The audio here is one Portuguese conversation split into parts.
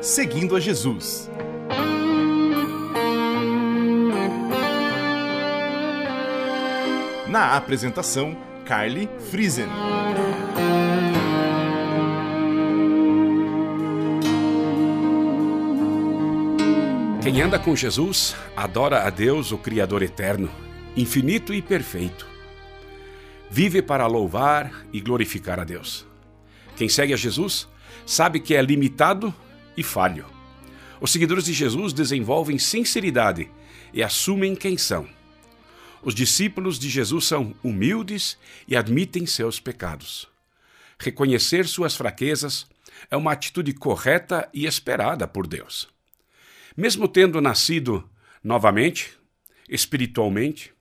Seguindo a Jesus. Na apresentação, Carly Friesen. Quem anda com Jesus adora a Deus, o Criador eterno, infinito e perfeito. Vive para louvar e glorificar a Deus. Quem segue a Jesus sabe que é limitado e falho. Os seguidores de Jesus desenvolvem sinceridade e assumem quem são. Os discípulos de Jesus são humildes e admitem seus pecados. Reconhecer suas fraquezas é uma atitude correta e esperada por Deus. Mesmo tendo nascido novamente, espiritualmente,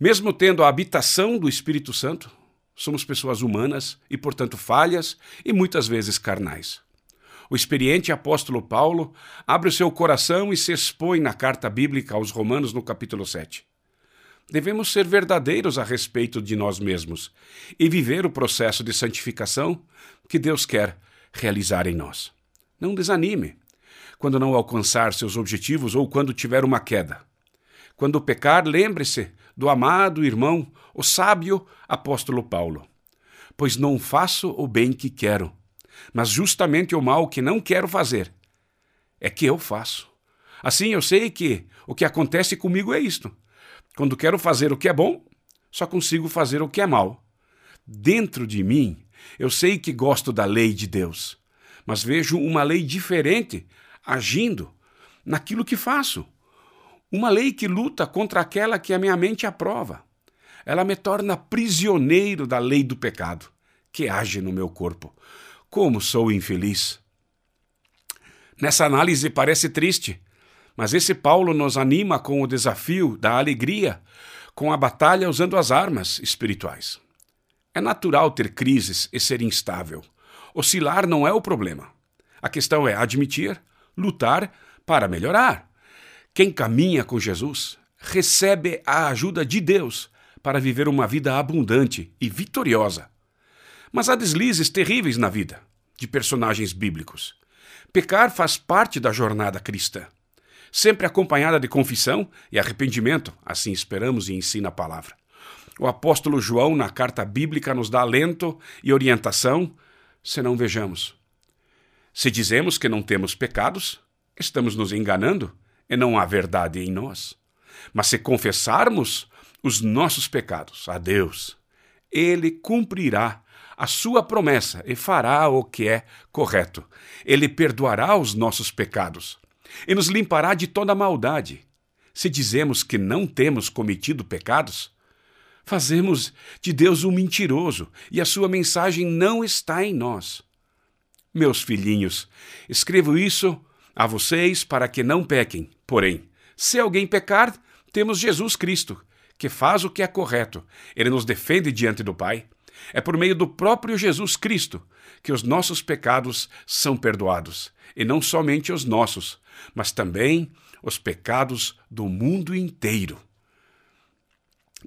mesmo tendo a habitação do Espírito Santo, somos pessoas humanas e, portanto, falhas e muitas vezes carnais. O experiente apóstolo Paulo abre o seu coração e se expõe na carta bíblica aos Romanos, no capítulo 7. Devemos ser verdadeiros a respeito de nós mesmos e viver o processo de santificação que Deus quer realizar em nós. Não desanime quando não alcançar seus objetivos ou quando tiver uma queda. Quando pecar, lembre-se do amado irmão, o sábio apóstolo Paulo. Pois não faço o bem que quero, mas justamente o mal que não quero fazer é que eu faço. Assim eu sei que o que acontece comigo é isto. Quando quero fazer o que é bom, só consigo fazer o que é mal. Dentro de mim, eu sei que gosto da lei de Deus, mas vejo uma lei diferente agindo naquilo que faço. Uma lei que luta contra aquela que a minha mente aprova. Ela me torna prisioneiro da lei do pecado, que age no meu corpo. Como sou infeliz! Nessa análise parece triste, mas esse Paulo nos anima com o desafio da alegria, com a batalha usando as armas espirituais. É natural ter crises e ser instável. Oscilar não é o problema. A questão é admitir, lutar para melhorar. Quem caminha com Jesus recebe a ajuda de Deus para viver uma vida abundante e vitoriosa. Mas há deslizes terríveis na vida de personagens bíblicos. Pecar faz parte da jornada cristã sempre acompanhada de confissão e arrependimento, assim esperamos e ensina a palavra. O apóstolo João, na carta bíblica, nos dá alento e orientação, se não vejamos. Se dizemos que não temos pecados, estamos nos enganando e não há verdade em nós. Mas se confessarmos os nossos pecados a Deus, Ele cumprirá a sua promessa e fará o que é correto. Ele perdoará os nossos pecados e nos limpará de toda maldade. Se dizemos que não temos cometido pecados, fazemos de Deus um mentiroso e a sua mensagem não está em nós. Meus filhinhos, escrevo isso a vocês para que não pequem. Porém, se alguém pecar, temos Jesus Cristo, que faz o que é correto. Ele nos defende diante do Pai. É por meio do próprio Jesus Cristo que os nossos pecados são perdoados, e não somente os nossos, mas também os pecados do mundo inteiro.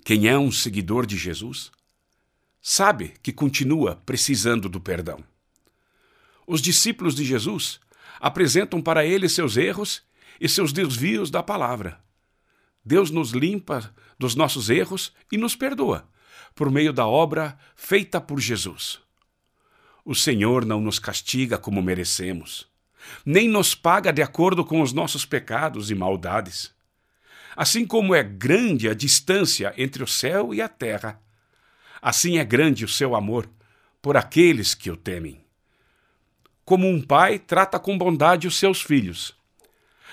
Quem é um seguidor de Jesus sabe que continua precisando do perdão. Os discípulos de Jesus apresentam para ele seus erros e seus desvios da palavra. Deus nos limpa dos nossos erros e nos perdoa por meio da obra feita por Jesus. O Senhor não nos castiga como merecemos nem nos paga de acordo com os nossos pecados e maldades. Assim como é grande a distância entre o céu e a terra, assim é grande o seu amor por aqueles que o temem. Como um pai trata com bondade os seus filhos,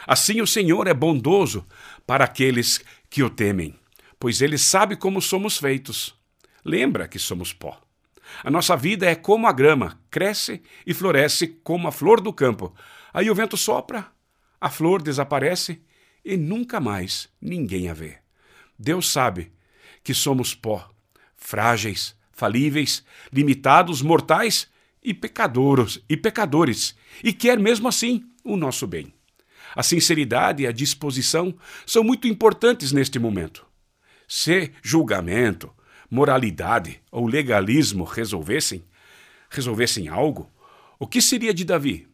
assim o Senhor é bondoso para aqueles que o temem, pois ele sabe como somos feitos. Lembra que somos pó. A nossa vida é como a grama, cresce e floresce como a flor do campo. Aí o vento sopra, a flor desaparece e nunca mais ninguém a vê. Deus sabe que somos pó, frágeis, falíveis, limitados, mortais e pecadores e pecadores, e quer mesmo assim o nosso bem. A sinceridade e a disposição são muito importantes neste momento. Se julgamento, moralidade ou legalismo resolvessem, resolvessem algo, o que seria de Davi?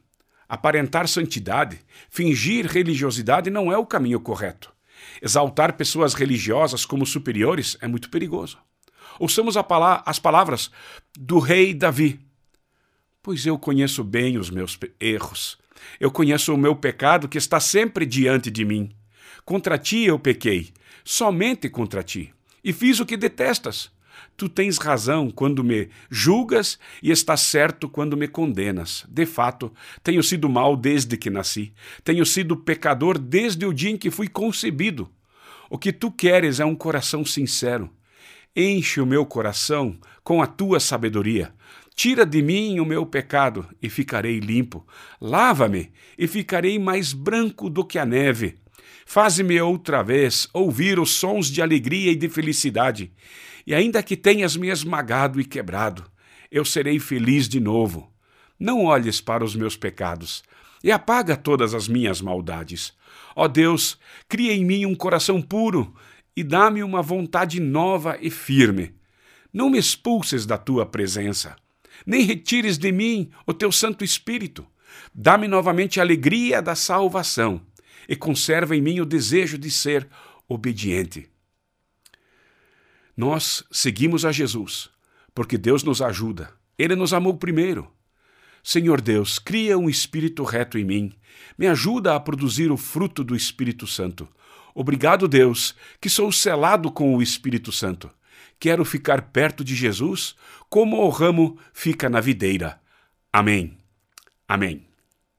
Aparentar santidade, fingir religiosidade não é o caminho correto. Exaltar pessoas religiosas como superiores é muito perigoso. Ouçamos as palavras do rei Davi. Pois eu conheço bem os meus erros. Eu conheço o meu pecado que está sempre diante de mim. Contra ti eu pequei, somente contra ti, e fiz o que detestas. Tu tens razão quando me julgas e estás certo quando me condenas. De fato, tenho sido mal desde que nasci. Tenho sido pecador desde o dia em que fui concebido. O que tu queres é um coração sincero. Enche o meu coração com a tua sabedoria. Tira de mim o meu pecado e ficarei limpo. Lava-me e ficarei mais branco do que a neve. Faze-me outra vez ouvir os sons de alegria e de felicidade. E ainda que tenhas me esmagado e quebrado, eu serei feliz de novo. Não olhes para os meus pecados e apaga todas as minhas maldades. Ó Deus, cria em mim um coração puro e dá-me uma vontade nova e firme. Não me expulses da tua presença nem retires de mim o teu Santo Espírito. Dá-me novamente a alegria da salvação e conserva em mim o desejo de ser obediente. Nós seguimos a Jesus porque Deus nos ajuda. Ele nos amou primeiro. Senhor Deus, cria um espírito reto em mim. Me ajuda a produzir o fruto do Espírito Santo. Obrigado, Deus, que sou selado com o Espírito Santo. Quero ficar perto de Jesus, como o ramo fica na videira. Amém. Amém.